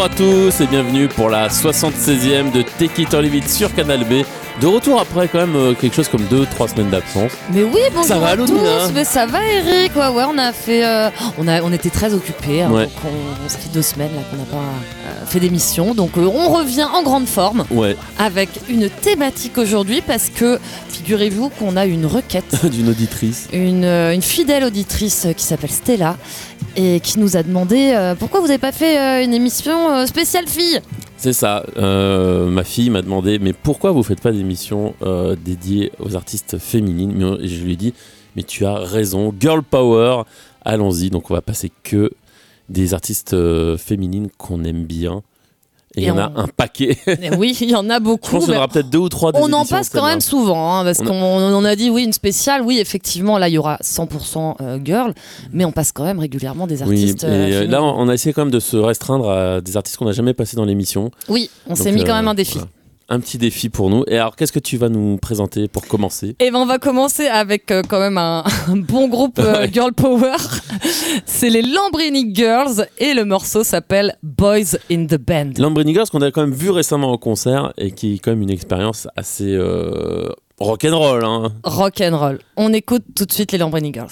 Bonjour à tous et bienvenue pour la 76e de Take It or Leave It sur Canal B. De retour après quand même euh, quelque chose comme 2-3 semaines d'absence. Mais oui, bonjour Ça va, à tous. Mais ça va, Eric. Ouais, ouais, on a fait, euh, on a, on était très occupés. hein, Ouais. donc on, se fait deux semaines là qu'on n'a pas euh, fait d'émission. Donc euh, on revient en grande forme Ouais, avec une thématique aujourd'hui parce que figurez-vous qu'on a une requête, d'une auditrice. une, une fidèle auditrice qui s'appelle Stella et qui nous a demandé euh, pourquoi vous n'avez pas fait euh, une émission euh, spéciale fille? C'est ça. ma fille m'a demandé mais pourquoi vous faites pas d'émission dédiée aux artistes féminines? Et je lui ai dit mais tu as raison, girl power. Allons-y. Donc on va passer que des artistes féminines qu'on aime bien. Et il y en a on- un paquet. Et oui, il y en a Je beaucoup. pense qu'il y en aura peut-être deux ou trois. des On en passe quand même souvent, hein, parce On a- qu'on on a dit oui, une spéciale, oui, effectivement, là il y aura 100% euh, girl, mais on passe quand même régulièrement des Oui, artistes. et euh, euh, là on a essayé quand même de se restreindre à des artistes qu'on n'a jamais passés dans l'émission. oui, on s'est mis quand même un défi. voilà. Un petit défi pour nous. Et alors qu'est-ce que tu vas nous présenter pour commencer? Et ben on va commencer avec euh, quand même un, un bon groupe euh, girl power. C'est les Lambrini Girls et le morceau s'appelle Boys in the Band. Lambrini Girls qu'on a quand même vu récemment au concert et qui est quand même une expérience assez euh, rock'n'roll. Hein. Rock and roll. On écoute tout de suite les Lambrini Girls.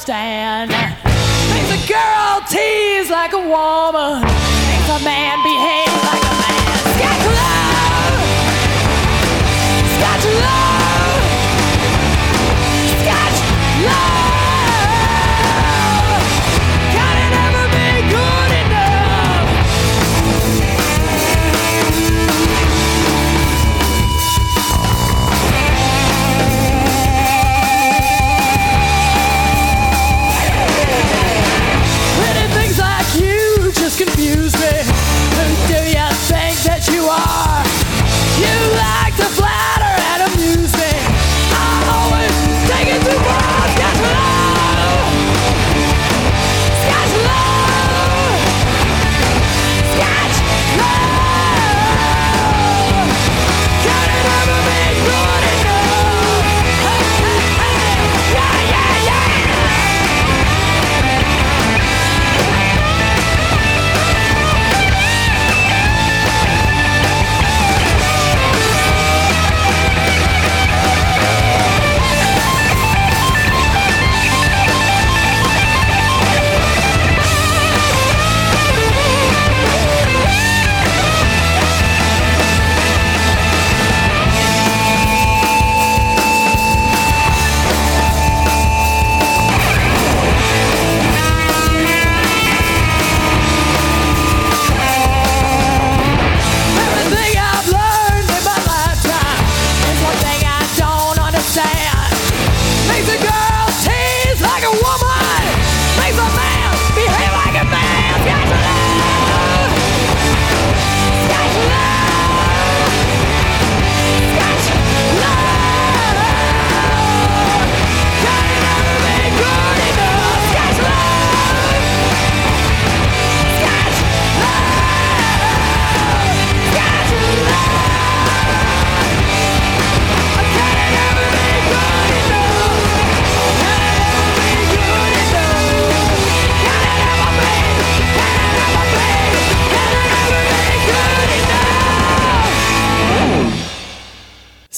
Understand.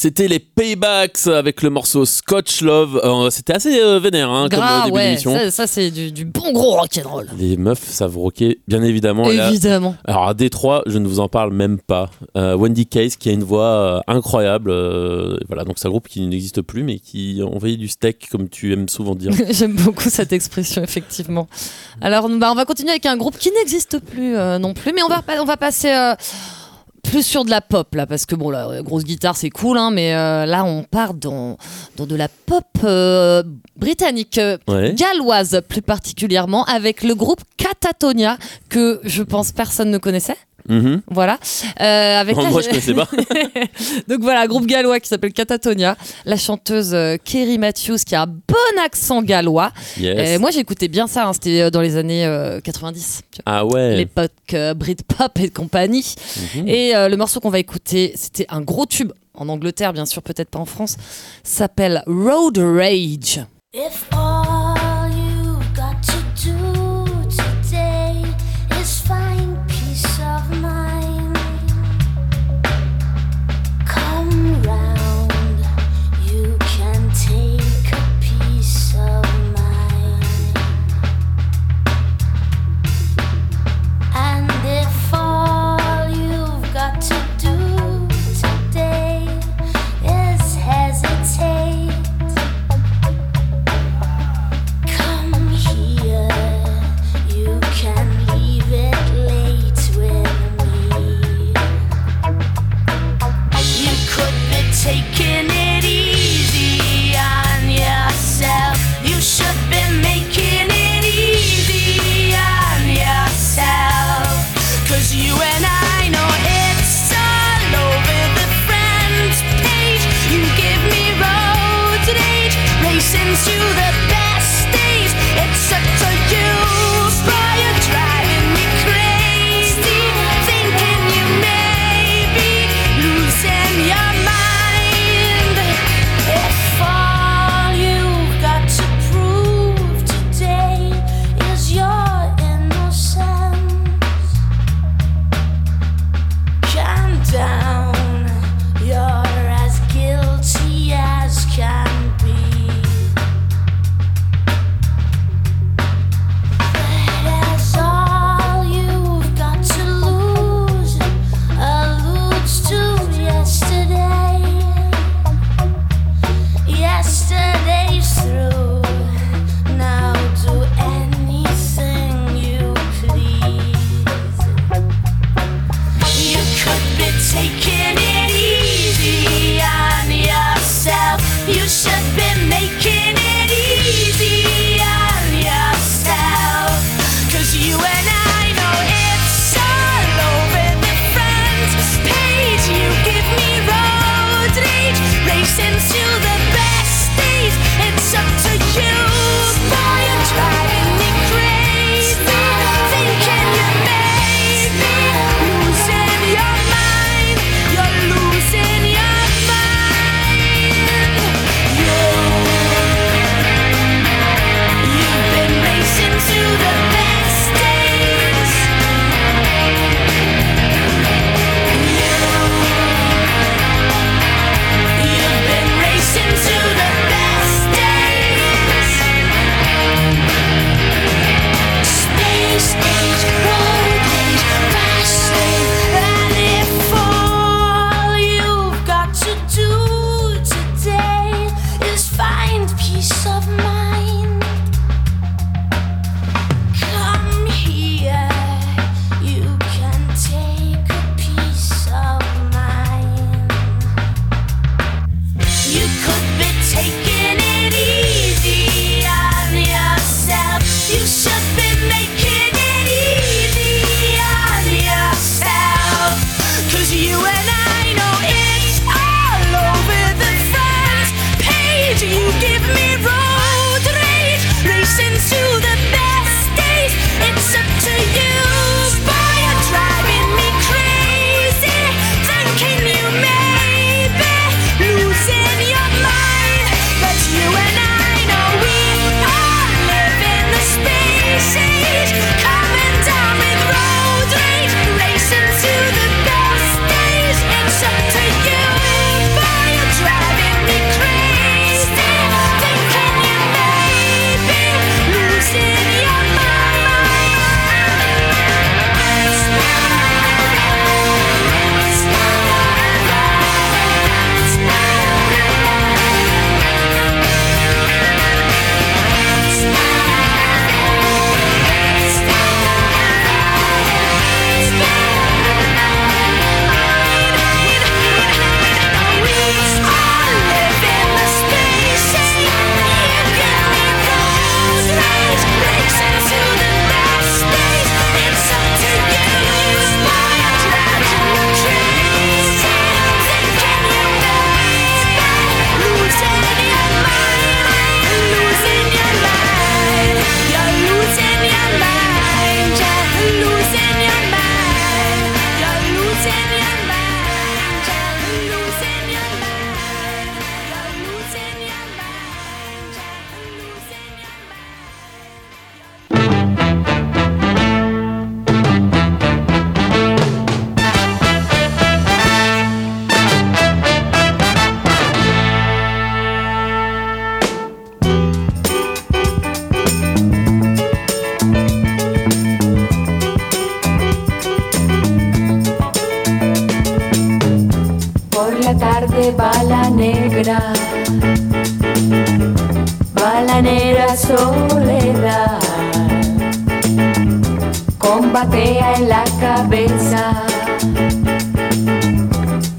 C'était les Paybacks avec le morceau Scotch Love. Euh, C'était assez euh, vénère hein, comme Gras, euh, début ouais, d'émission. ça, ça, c'est du, du bon gros rock'n'roll. Les meufs savent rocker, bien évidemment. Là- Évidemment. alors à Détroit, je ne vous en parle même pas. Euh, Wendy Case qui a une voix incroyable. voilà, donc c'est un groupe qui n'existe plus, mais qui envoyait du steak, comme tu aimes souvent dire. J'aime beaucoup cette expression, effectivement. Alors, bah, on va continuer avec un groupe qui n'existe plus non plus, mais on va, on va passer plus sur de la pop, là, parce que bon, la grosse guitare, c'est cool, hein, mais euh, là, on part dans, dans de la pop euh, britannique, euh, Ouais. galloise plus particulièrement, avec le groupe Catatonia, que je pense personne ne connaissait. Mhm. Voilà. Euh, avec la- Moi, je connaissais pas. Donc voilà, groupe gallois qui s'appelle Catatonia. La chanteuse euh, Kerry Matthews qui a un bon accent gallois. Yes. Euh, moi j'écoutais bien ça, hein, c'était euh, dans les années euh, 90. tu vois. Ah ouais. L'époque euh, Britpop et compagnie. Mhm. Et euh, le morceau qu'on va écouter, c'était un gros tube en Angleterre, bien sûr, peut-être pas en France, s'appelle Road Rage. If all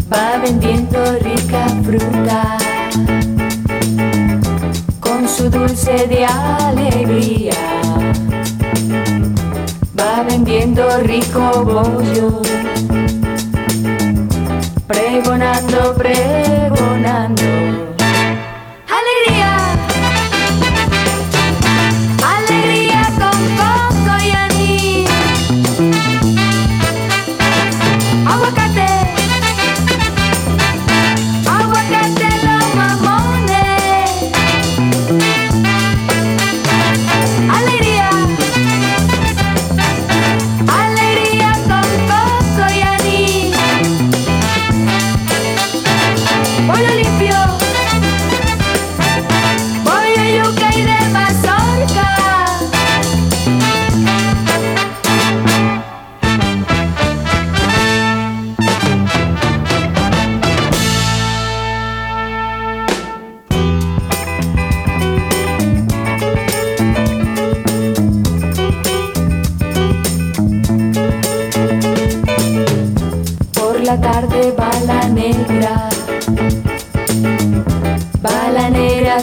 va vendiendo rica fruta, con su dulce de alegría, va vendiendo rico bollo pregonando, pregonando.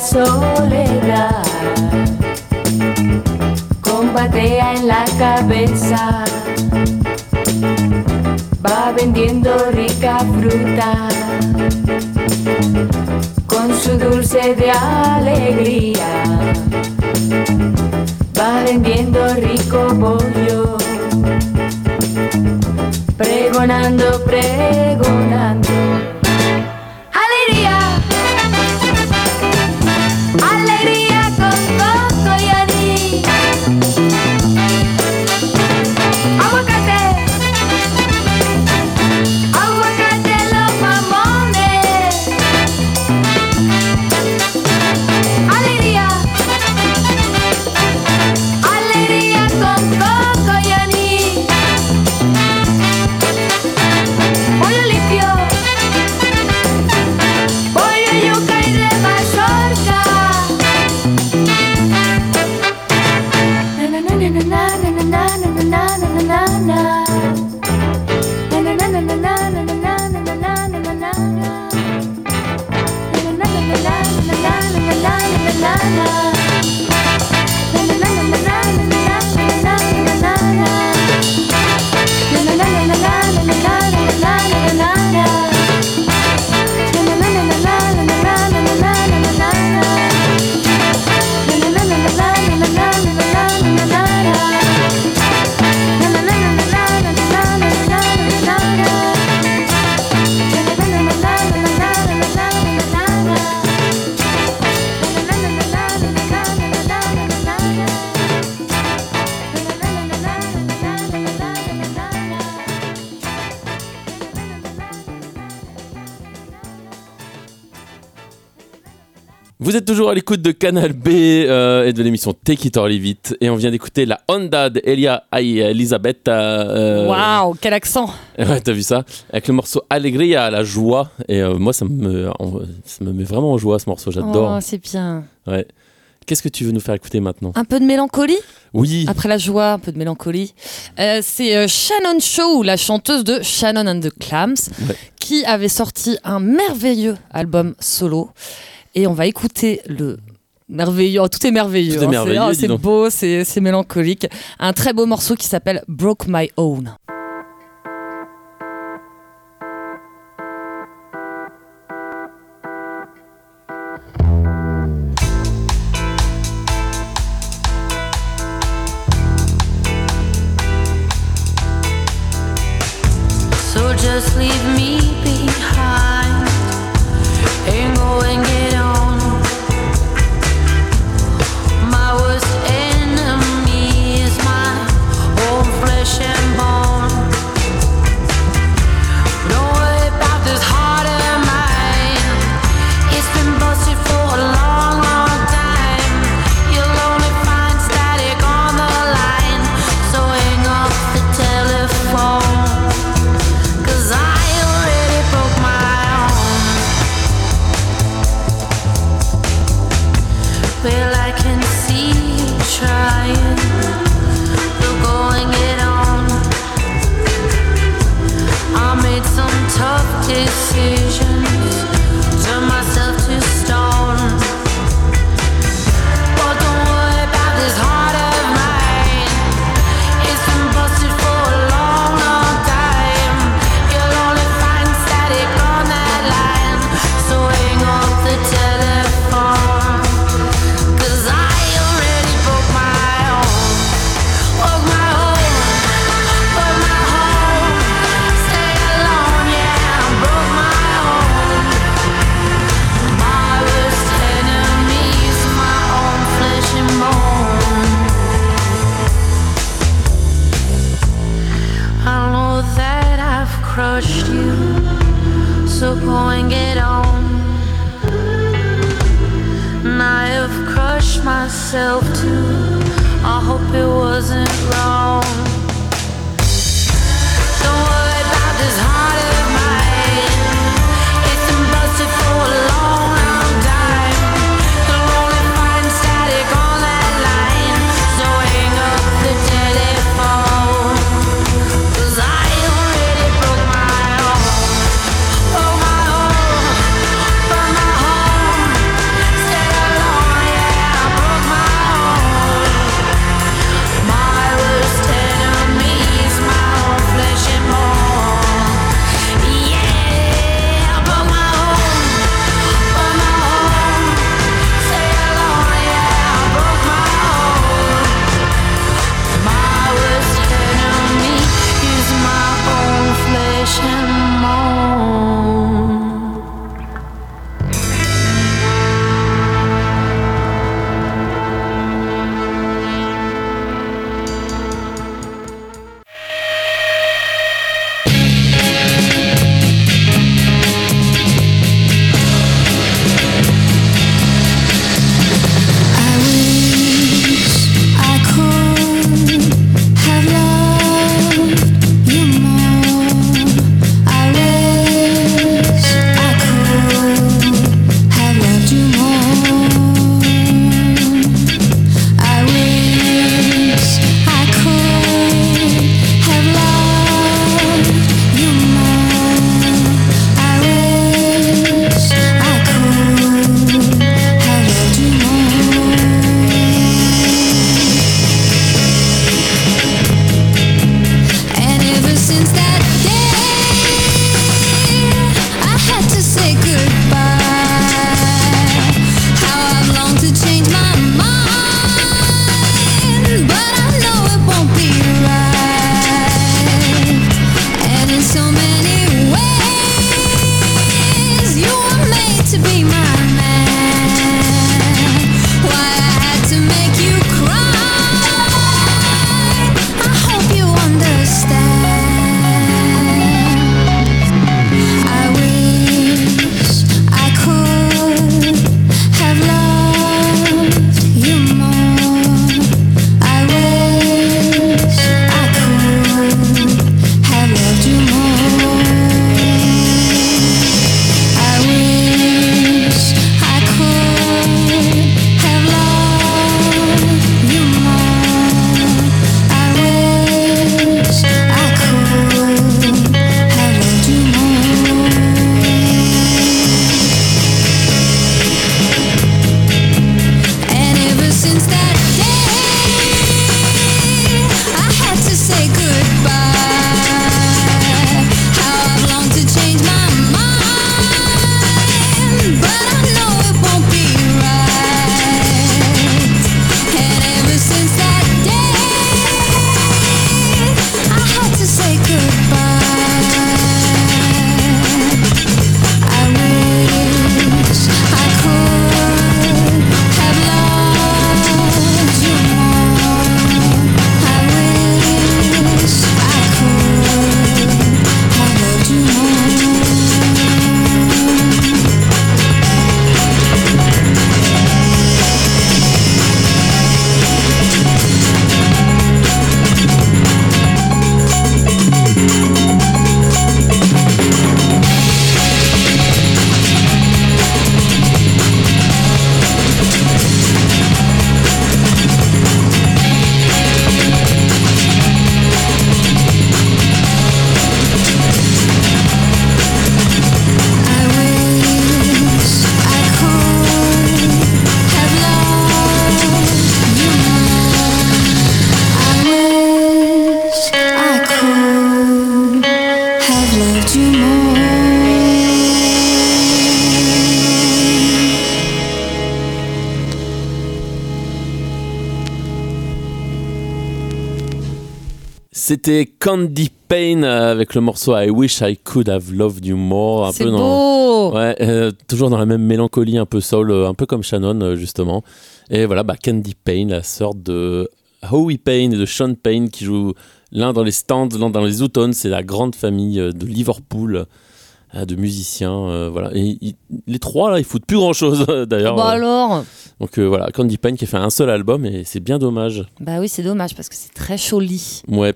Soledad, con batea en la cabeza, va vendiendo rica fruta, con su dulce de alegría, va vendiendo rico bollo pregonando, pregonando. Vous êtes toujours à l'écoute de Canal B euh, et de l'émission Take It or Leave It. Et on vient d'écouter la Honda d'Elia et Elisabeth. euh, Waouh, quel accent Ouais, t'as vu ça? Avec le morceau Allegria, la joie. Et euh, moi, ça me, ça me met vraiment en joie ce morceau, j'adore. Oh, c'est bien. Ouais. Qu'est-ce que tu veux nous faire écouter maintenant? Un peu de mélancolie? Oui, Après la joie, un peu de mélancolie. Euh, c'est euh, Shannon Shaw, la chanteuse de Shannon and the Clams, Ouais. qui avait sorti un merveilleux album solo. Et on va écouter le merveilleux, tout est merveilleux. Tout est hein, merveilleux, c'est donc. beau, c'est c'est mélancolique. Un très beau morceau qui s'appelle Broke My Own. So just leave me C'était Candy Pain euh, avec le morceau I Wish I Could Have Loved You More. Un dans, ouais, euh, toujours dans la même mélancolie, un peu soul, euh, un peu comme Shannon justement. Et voilà, bah, Candy Pain, la sorte de Howie Payne et de Sean Payne qui jouent l'un dans les stands, l'un dans les Outons. C'est la grande famille de Liverpool de musiciens. euh, voilà. Et les trois là, ils foutent plus grand chose d'ailleurs. Bah Euh, alors Donc euh, voilà, Candy Pain qui a fait un seul album et c'est bien dommage. Bah oui, c'est dommage parce que c'est très joli. Ouais.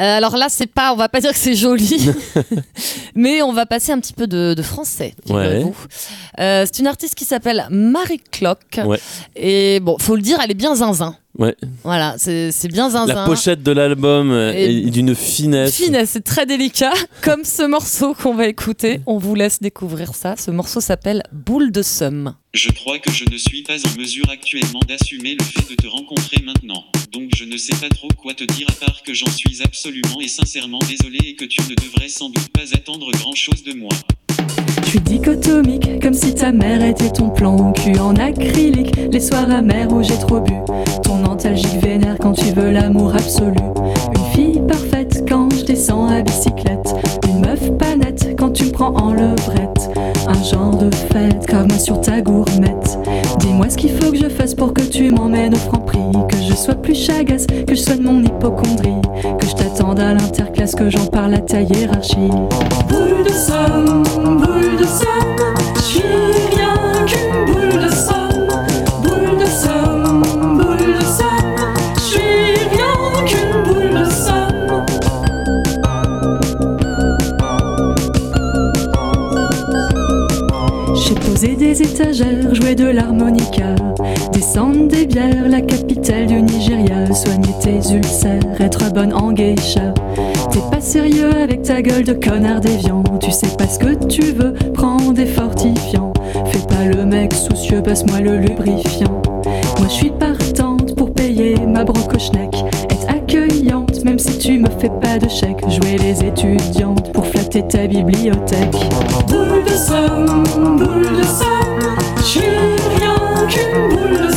Euh, alors là, c'est pas, on va pas dire que c'est joli, mais on va passer un petit peu de, de français. Euh, c'est une artiste qui s'appelle Marie Clock. Ouais. Et bon, faut le dire, elle est bien zinzin. Ouais. Voilà, c'est bien zinzin. La pochette de l'album euh, Et- est d'une finesse. Finesse, c'est très délicat, comme ce morceau qu'on va écouter. On vous laisse découvrir ça. Ce morceau s'appelle Boule de somme. Je crois que je ne suis pas en mesure actuellement d'assumer le fait de te rencontrer maintenant. Donc je ne sais pas trop quoi te dire à part que j'en suis absolument et sincèrement désolé et que tu ne devrais sans doute pas attendre grand chose de moi. Suis dichotomique, comme si ta mère était ton plan en acrylique. Les soirs amers où j'ai trop bu. Ton nostalgique vénère quand tu veux l'amour absolu. Une fille parfaite quand je descends à bicyclette. Une meuf pas nette quand tu me prends en levrette. Un genre de fête comme sur ta gourmette. Dis-moi ce qu'il faut que je fasse pour que tu m'emmènes au franc prix. Que je sois plus chagasse, que je soigne mon hypochondrie. Que je t'attende à l'interclasse, que j'en parle à ta hiérarchie. Boule de somme, boule de somme, des étagères, joué de l'harmonica, descendre des bières, la capitale du Nigeria, soigner tes ulcères, être bonne en geisha. T'es pas sérieux avec ta gueule de connard déviant, tu sais pas ce que tu veux, prends des fortifiants. Fais pas le mec soucieux, passe-moi le lubrifiant. Moi je suis partante pour payer ma brocoschneck, être accueillante même si tu me fais pas de chèque, jouer les étudiantes pour flatter ta bibliothèque. Boule de somme, boule de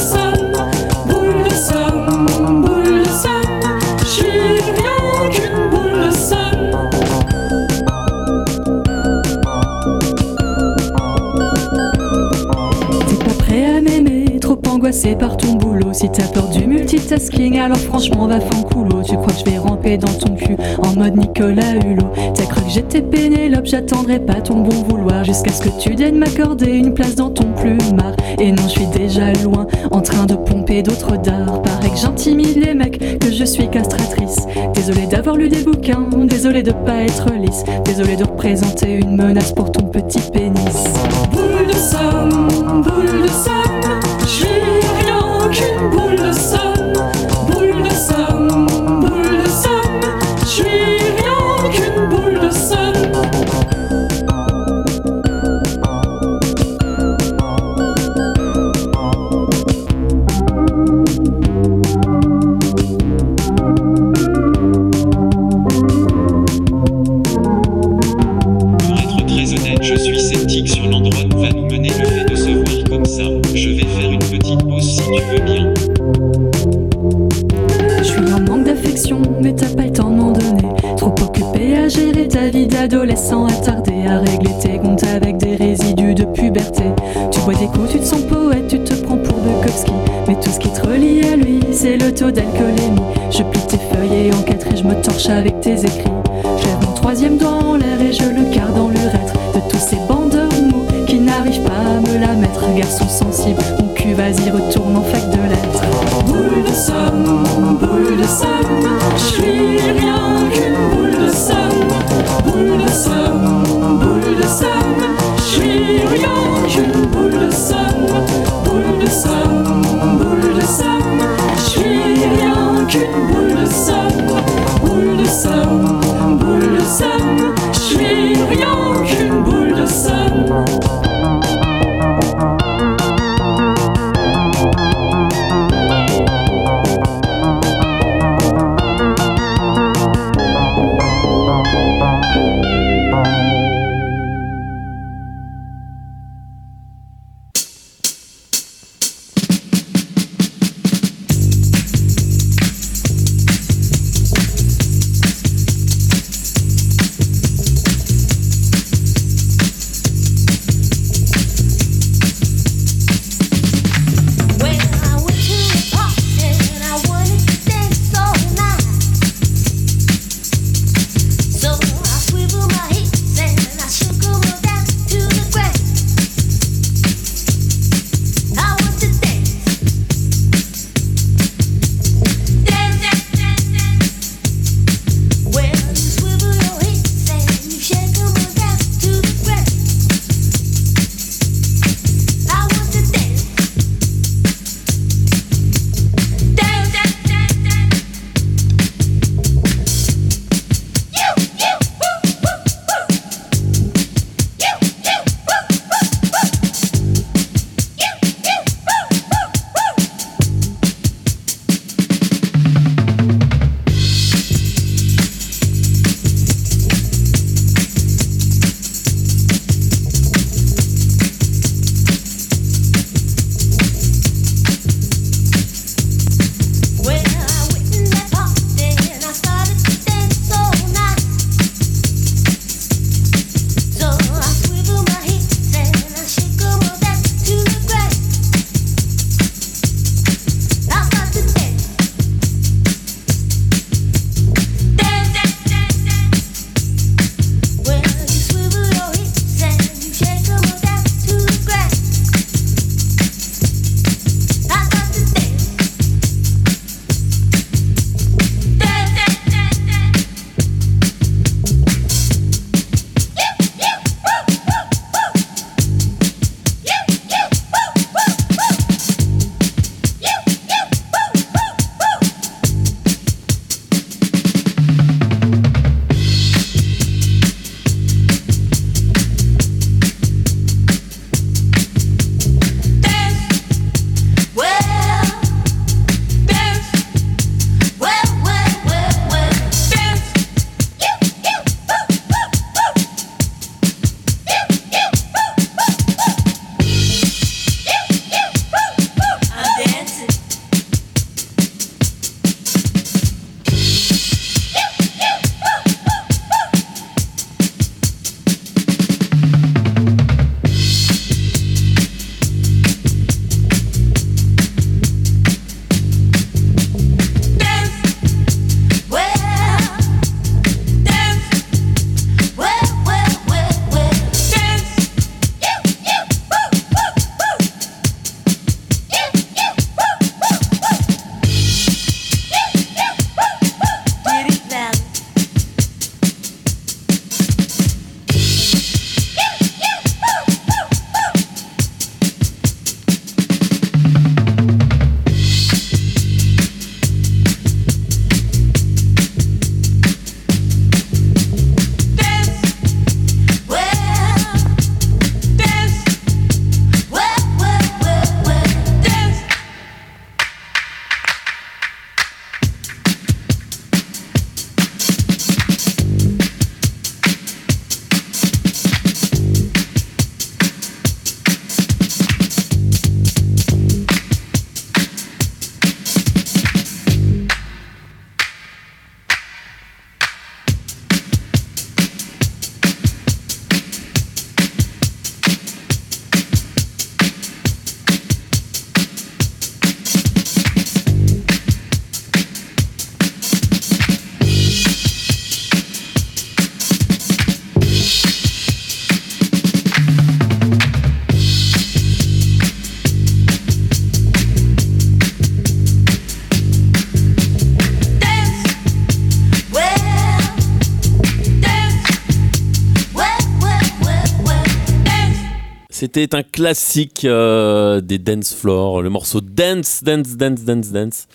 par ton boulot. Si t'as peur du multitasking, alors franchement va fanculo. Tu crois que je vais ramper dans ton cul en mode Nicolas Hulot. T'as cru que j'étais Pénélope, j'attendrai pas ton bon vouloir jusqu'à ce que tu daignes m'accorder une place dans ton plumard. Et non, je suis déjà loin, en train de pomper d'autres dards. Pareil que j'intimide les mecs, que je suis castratrice. Désolé d'avoir lu des bouquins, désolé de pas être lisse. Désolé de représenter une menace pour ton petit pénis. Boule de somme, était un classique euh, des dance floors, le morceau Dance, Dance, Dance, Dance, Dance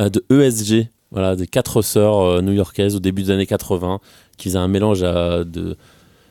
euh, de ESG, voilà, des quatre sœurs euh, new-yorkaises au début des années 80 qui faisaient un mélange à de.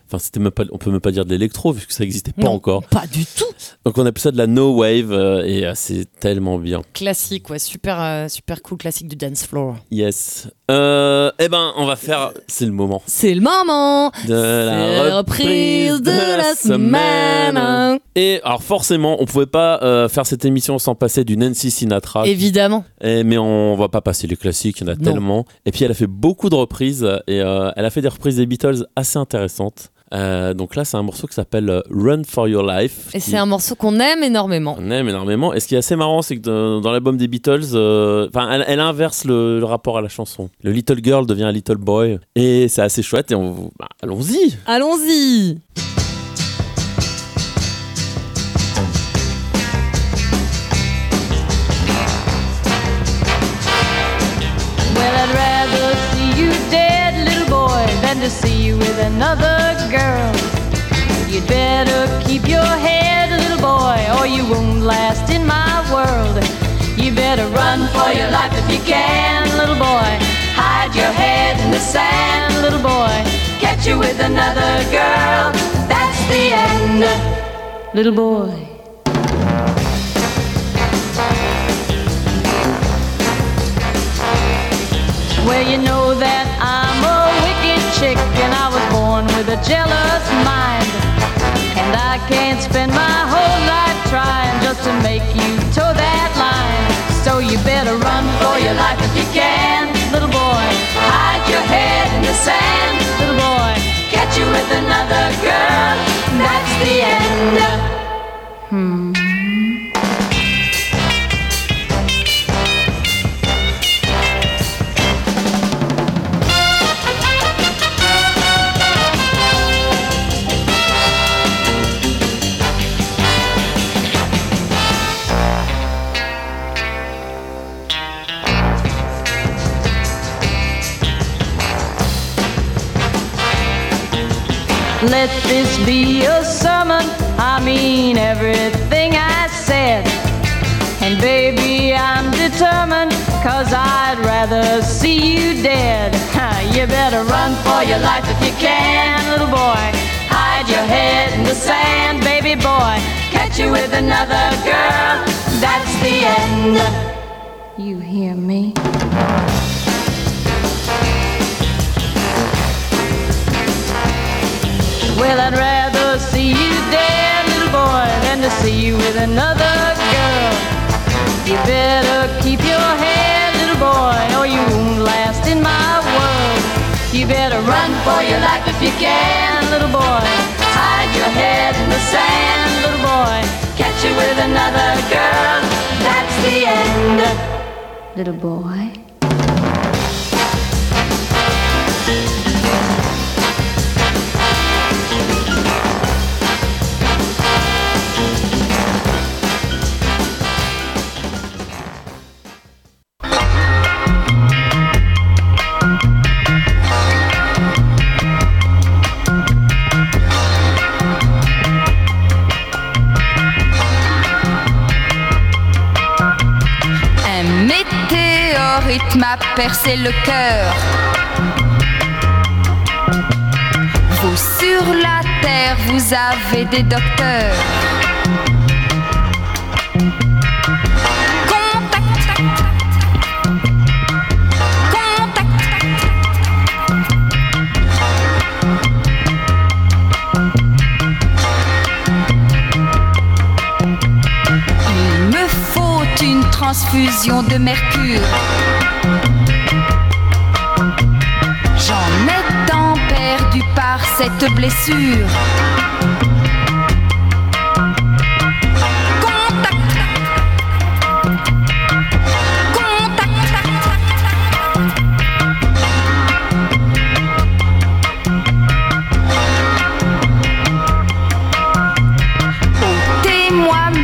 Enfin, c'était même pas, on peut même pas dire de l'électro vu que ça n'existait pas Non, encore. Pas du tout. Donc on appelle ça de la no wave euh, et euh, c'est tellement bien. Classique, ouais, super, euh, super cool classique du dance floor. Yes. Euh, eh ben, on va faire. C'est le moment C'est le moment de C'est la reprise de la semaine. Et alors forcément, on pouvait pas euh, faire cette émission sans passer du Nancy Sinatra. Évidemment. Eh, mais on va pas passer les classiques, il y en a Non. tellement. Et puis elle a fait beaucoup de reprises et euh, elle a fait des reprises des Beatles assez intéressantes. Euh, donc là, c'est un morceau qui s'appelle euh, Run for Your Life. Et qui- c'est un morceau qu'on aime énormément. On aime énormément. Et ce qui est assez marrant, c'est que dans, dans l'album des Beatles, euh, enfin, elle, elle inverse le, le rapport à la chanson. Le Little Girl devient un Little Boy. Et c'est assez chouette. Et on, bah, allons-y. Allons-y Well, I'd rather see you dead, little boy, than to see you with another. You'd better keep your head, little boy, or you won't last in my world. You better run for your life if you can, little boy. Hide your head in the sand, little boy. Catch you with another girl, that's the end, little boy. Well, you know that wicked chick and I was born with a jealous mind. And I can't spend my whole life trying just to make you toe that line. So you better run for your life if you can, little boy. Hide your head in the sand, little boy. Catch you with another girl, that's the end. Hmm. Let this be a sermon. I mean everything I said. And baby, I'm determined, cause I'd rather see you dead. You better run for your life if you can, little boy. Hide your head in the sand, baby boy. Catch you with another girl, that's the end. You hear me? Well, I'd rather see you dead, little boy, than to see you with another girl. You better keep your head, little boy, or you won't last in my world. You better run for your life if you can, little boy. Hide your head in the sand, little boy. Catch you with another girl. That's the end, little boy. M'a percé le cœur. Vous sur la terre, vous avez des docteurs. Il me faut une transfusion de mercure. Cette blessure.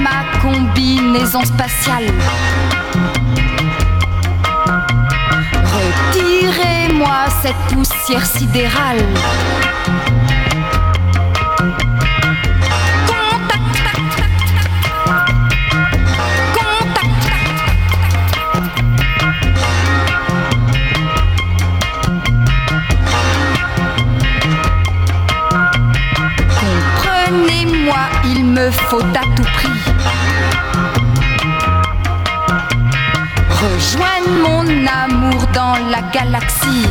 Ma combinaison spatiale. Retirez-moi cette poussière sidérale. Faut à tout prix rejoindre mon amour dans la galaxie.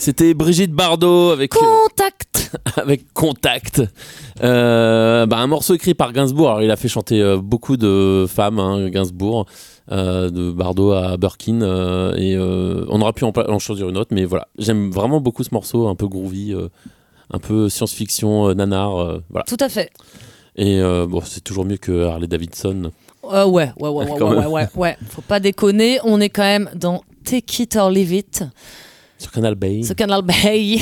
C'était Brigitte Bardot avec, Contact avec Contact. Euh, bah, un morceau écrit par Gainsbourg. Alors, il a fait chanter euh, beaucoup de femmes, hein, Gainsbourg, euh, de Bardot à Birkin. euh, et on aurait pu en, choisir une autre, mais voilà. J'aime vraiment beaucoup ce morceau, un peu groovy, un peu science-fiction, nanar. voilà. Tout à fait. Et bon, c'est toujours mieux que Harley Davidson. Ouais, ouais, ouais, ouais, ouais, ouais, ouais, ouais. Faut pas déconner. On est quand même dans Take It or Leave It, Sur Canal Bay. ce Canal Bay.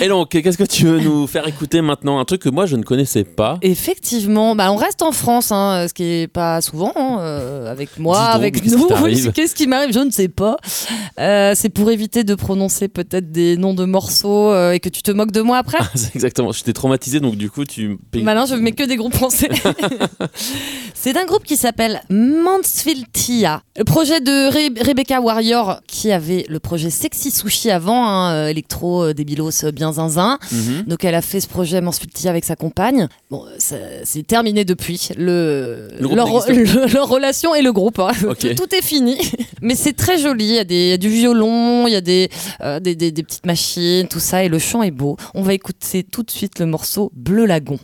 Et donc, qu'est-ce que tu veux nous faire écouter maintenant Un truc que moi je ne connaissais pas. Effectivement, bah on reste en France, hein, ce qui est pas souvent hein, euh, avec moi, donc, avec nous. Qu'est-ce qui m'arrive Je ne sais pas. Euh, c'est pour éviter de prononcer peut-être des noms de morceaux euh, et que tu te moques de moi après. Exactement. J'étais traumatisé, donc du coup, tu. Maintenant, je mets que des groupes français. c'est un groupe qui s'appelle Mansfield Tia. Le projet de Re- Rebecca Warrior, qui avait le projet Sexy Sushi avant, hein, électro, débilos, euh, bien zinzin. Mhm. Donc elle a fait ce projet Mansfield Tia avec sa compagne. Bon, c'est terminé depuis. Le, leur, le- leur relation et le groupe. hein. Ok. Tout, tout est fini. Mais c'est très joli. Il y a, des, il y a du violon, il y a des, euh, des, des- des petites machines, tout ça. Et le chant est beau. On va écouter tout de suite le morceau Bleu Lagon.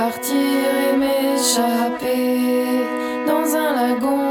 Partir et m'échapper dans un lagon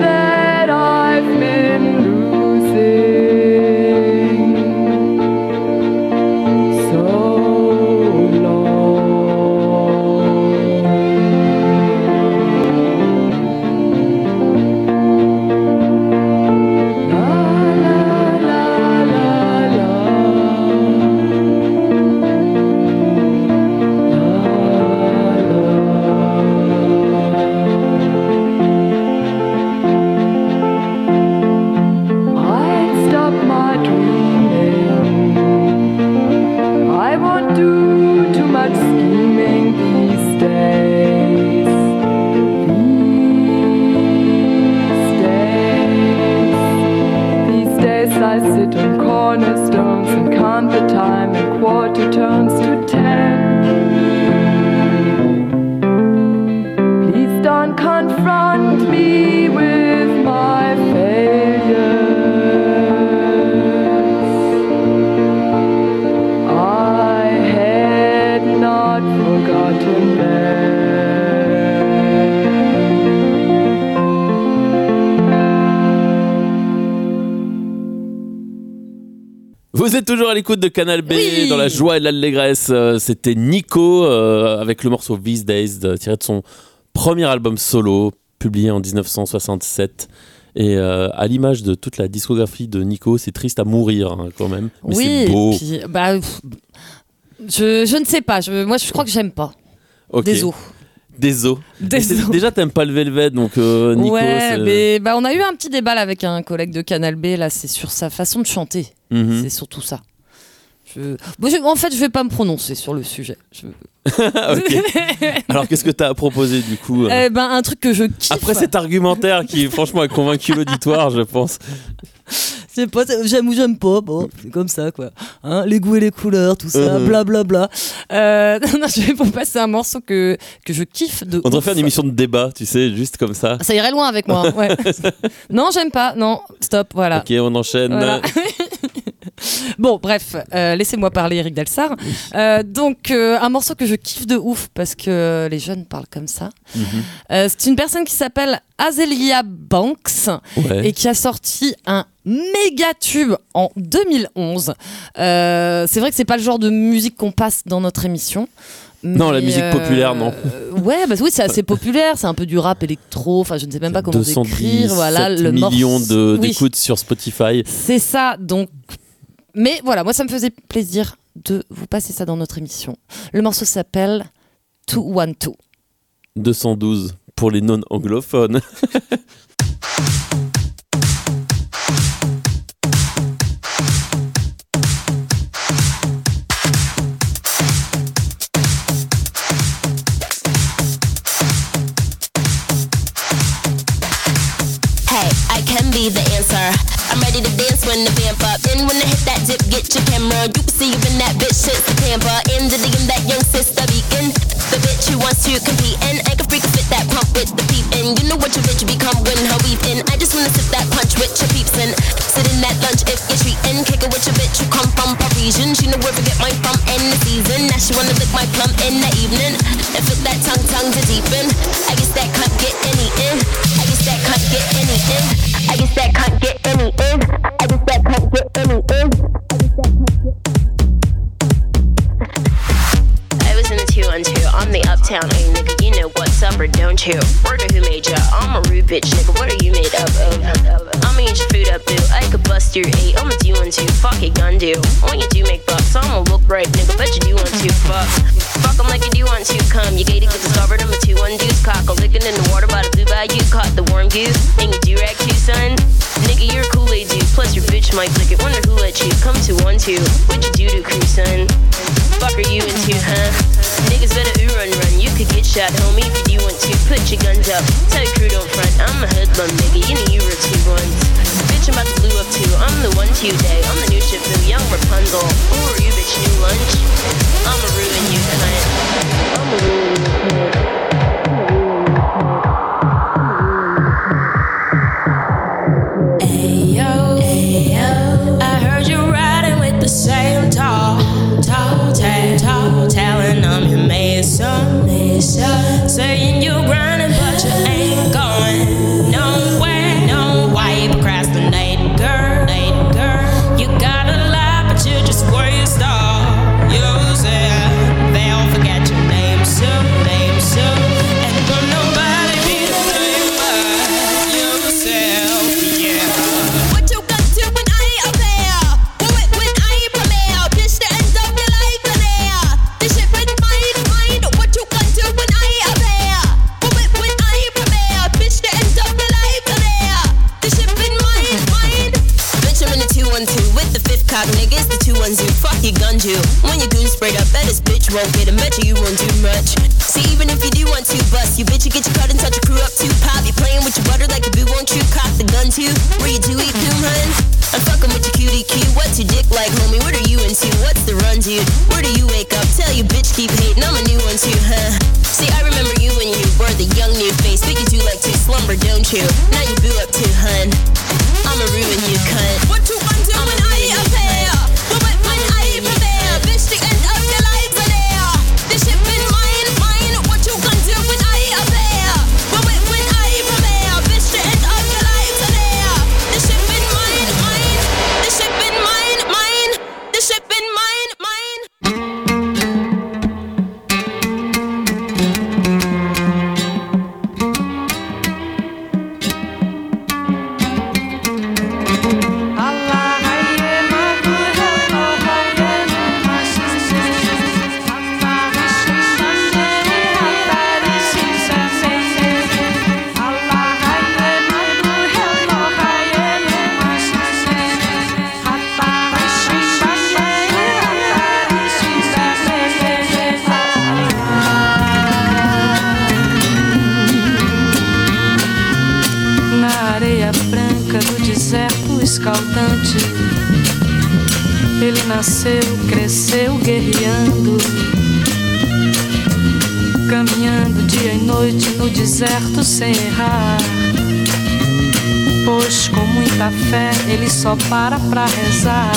that I've been losing Vous êtes toujours à l'écoute de Canal B, Oui. dans la joie et l'allégresse. Euh, C'était Nico euh, avec le morceau These Days, tiré de son premier album solo, publié en 1967. Et euh, à l'image de toute la discographie de Nico, c'est triste à mourir hein, quand même. Mais oui, c'est beau. puis, bah, pff, je, je ne sais pas. Je, moi, je crois que j'aime pas. Ok. Désolé. Désolé. Mais c'est- Désolé. Déjà, t'aimes pas le Velvet, donc euh, Nico. ouais, mais bah, on a eu un petit débat là, avec un collègue de Canal B. Là, c'est sur sa façon de chanter. Mhm. C'est surtout ça. Je... Bon, je- En fait, je vais pas me prononcer sur le sujet. Je-. Alors, qu'est-ce que t'as à proposer du coup euh, Eh ben, un truc que je kiffe. Après cet argumentaire qui, franchement, a convaincu l'auditoire, je pense. J'aime ou j'aime pas, bon, c'est comme ça quoi. Hein, les goûts et les couleurs, tout ça, Mhm. blablabla. Euh, non, je vais vous passer un morceau que, que je kiffe de. On devrait faire une émission de débat, tu sais, juste comme ça. Ça irait loin avec moi. ouais. non, j'aime pas. Non, stop, voilà. Ok, on enchaîne. Voilà. Bon, bref, euh, laissez-moi parler, Eric Delsar. Euh, donc, euh, un morceau que je kiffe de ouf parce que les jeunes parlent comme ça. Mhm. C'est une personne qui s'appelle Azelia Banks Ouais. et qui a sorti un méga tube en 2011. Euh, c'est vrai que c'est pas le genre de musique qu'on passe dans notre émission. Non, la musique populaire, non. ouais, bah oui, c'est assez populaire. C'est un peu du rap électro. Enfin, je ne sais même pas comment 217 décrire. Voilà, le millions Oui. d'écoutes sur Spotify. C'est ça, donc. Mais voilà, moi ça me faisait plaisir de vous passer ça dans notre émission. Le morceau s'appelle 212. 212 pour les non-anglophones. Hey, I can be the answer. I'm ready to dance when the vamp up. When I hit that dip, get your camera. You can see you in that bitch shit's the camper. In the DM, that young sister beacon. The bitch who wants to compete and I can freak fit that pump with the peep and you know what your bitch become when her in. I just wanna sip that punch with your peeps and sit in that lunch if you're treating. Kick it with your bitch who come from Parisian. She know where to get mine from in the season. Now she wanna lick my plum in the evening and fit that tongue tongue to deepen. I guess that can't get any in. I guess that can't get any in. I guess that can't get any in. I was in the 212. I'm the uptown, hey nigga. You know what's up or don't you? Word who made ya? I'm a rude bitch, nigga. What are you made up of? I'ma eat your food up, boo. I could bust your eight. I'ma do one two. Fuck it, gun do. When you do make bucks, I'ma look right, nigga. Bet you do want to. Fuck. Fuck 'em like you do want to. Come, you gated, get discovered. I'm a two one deuce cock. A licking in the water by the blue bayou. Caught the warm goose. And you do rag too, son. Nigga, you're a Kool-Aid dude. Plus your bitch might lick it. Wonder who let you come to one two. What you do to crew, son? Fuck are you into, huh? Niggas better ooh run run. You could get shot, homie, if you want to. Put your guns up. Tell your crew don't front. I'm a hoodlum, nigga. You know you were two ones. Bitch, I'm about to blue up too. I'm the one to day. I'm the new new young Rapunzel. Who are you, bitch? New lunch? I'ma ruin you, cunt. I'ma ruin you, cunt. Nation, nation. Gun, you. When your goon sprayed up, bet this bitch won't get him. Bet you, you won't do much. See, even if you do want to bust, you bitch, you get your cut and touch your crew up too. Pop, you playing with your butter like a boo, won't you? Cock the gun too. Where you do eat coon, hun? I'm fucking with your cutie cue. What's your dick like, homie? What are you into? What's the run, dude? Where do you wake up? Tell you bitch keep hating. I'm a new one too, huh? See, I remember you when you were the young new face, but you do like to slumber, don't you? Now you boo up too, hun. I'ma ruin you, cunt. What you want to Pois com muita fé ele só para pra rezar.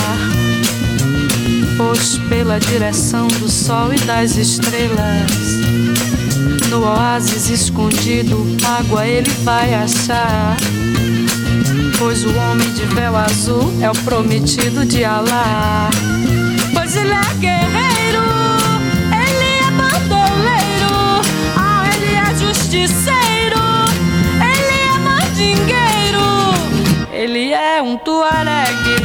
Pois pela direção do sol e das estrelas. No oásis escondido, água ele vai achar. Pois o homem de véu azul é o prometido de Alá. Pois ele é guerreiro, ele é bandoleiro, ah, ele é justiceiro, ele é mandingueiro, ele é um tuaregue.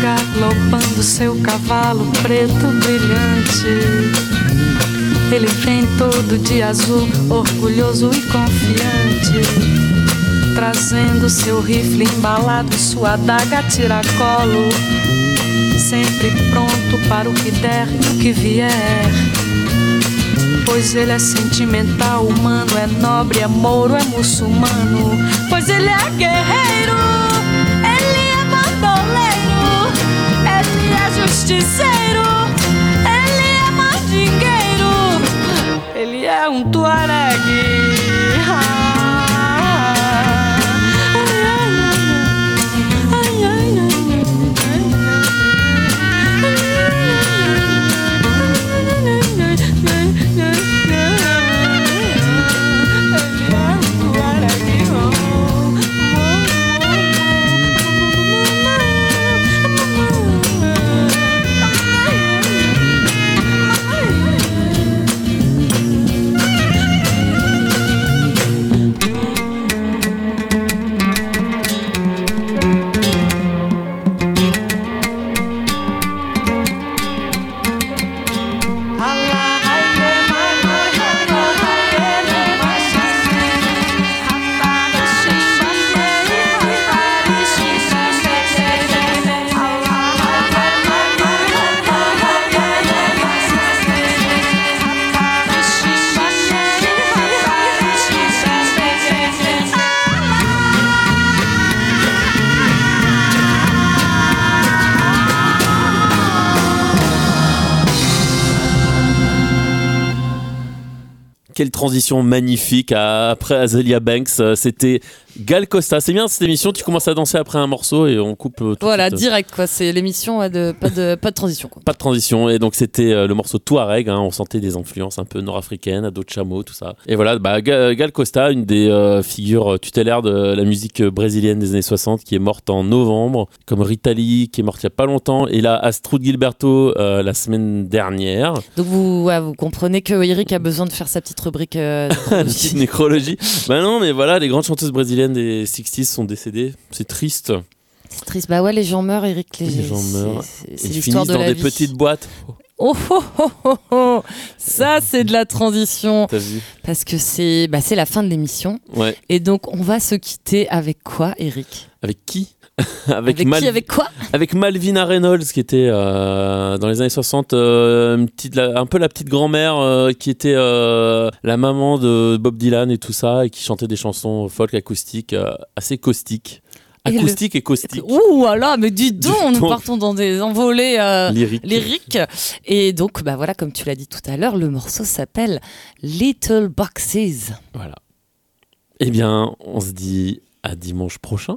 galopando seu cavalo preto brilhante. Ele vem todo de azul, orgulhoso e confiante, trazendo seu rifle embalado, sua adaga tiracolo, sempre pronto para o que der e o que vier. Pois ele é sentimental, humano, é nobre, é mouro, é muçulmano. Pois ele é guerreiro, ele é bandoleiro, ele é justiceiro. Ele é mandingueiro. Ele é um tuaregue. Transition magnifique après Azealia Banks. euh, C'était Gal Costa. C'est bien cette émission. Tu commences à danser après un morceau et on coupe. euh, tout Voilà, suite. direct quoi. C'est l'émission ouais, de pas de pas de transition quoi. Pas de transition. Et donc, c'était euh, le morceau Touareg. hein. on sentait des influences un peu nord-africaines, ado chameau, tout ça. Et voilà, bah, Ga- Gal Costa, une des euh, figures tutélaires de la musique brésilienne des années 60, qui est morte en novembre, comme Rita Lee, qui est morte il y a pas longtemps. Et là, Astrud Gilberto, euh, la semaine dernière. Donc vous ouais, vous comprenez que Eric a besoin de faire sa petite rubrique. euh, petite nécrologie. bah non, mais voilà, les grandes chanteuses brésiliennes des 60s sont décédées. C'est triste. c'est triste. Bah ouais, les gens meurent, Eric. Les, Les gens meurent. c'est- Ils C'est finissent de dans la des vie. petites boîtes. Oh, oh, oh, oh, oh. Ça, c'est de la transition. T'as vu Parce que c'est bah, c'est la fin de l'émission. Ouais. Et donc, on va se quitter avec quoi, Eric? Avec qui? avec, Avec Mal- qui Avec quoi? avec Malvina Reynolds, qui était euh, dans les années 60, euh, une petite, la- un peu la petite grand-mère euh, qui était la maman de Bob Dylan et tout ça, et qui chantait des chansons folk acoustiques assez caustiques. Et le- Acoustiques et caustiques. Ouh là, mais dis donc, Dis nous partons dans des envolées euh, Lyriques. lyriques. Et donc, bah voilà, comme tu l'as dit tout à l'heure, le morceau s'appelle Little Boxes. Voilà. Eh bien, on se dit à dimanche prochain.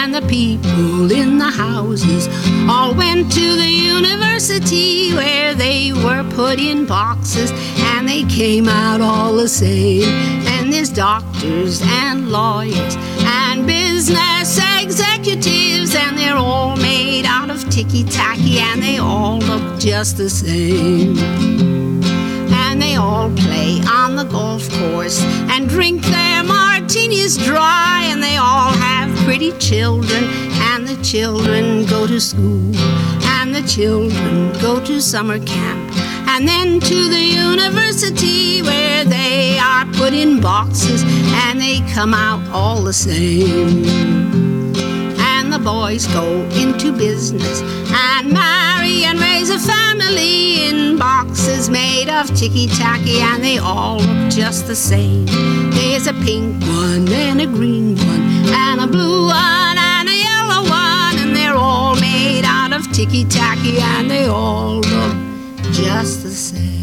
And the people in the houses all went to the university where they were put in boxes and they came out all the same. And there's doctors and lawyers and business executives, and they're all made out of ticky tacky and they all look just the same and they all play on the golf course and drink their martinis dry. And they all have pretty children and the children go to school and the children go to summer camp and then to the university where they are put in boxes and they come out all the same. And the boys go into business and marry and raise a family in boxes made of ticky tacky and they all look just the same. There's a pink one and a green one and a blue one and a yellow one and they're all made out of ticky tacky and they all look just the same.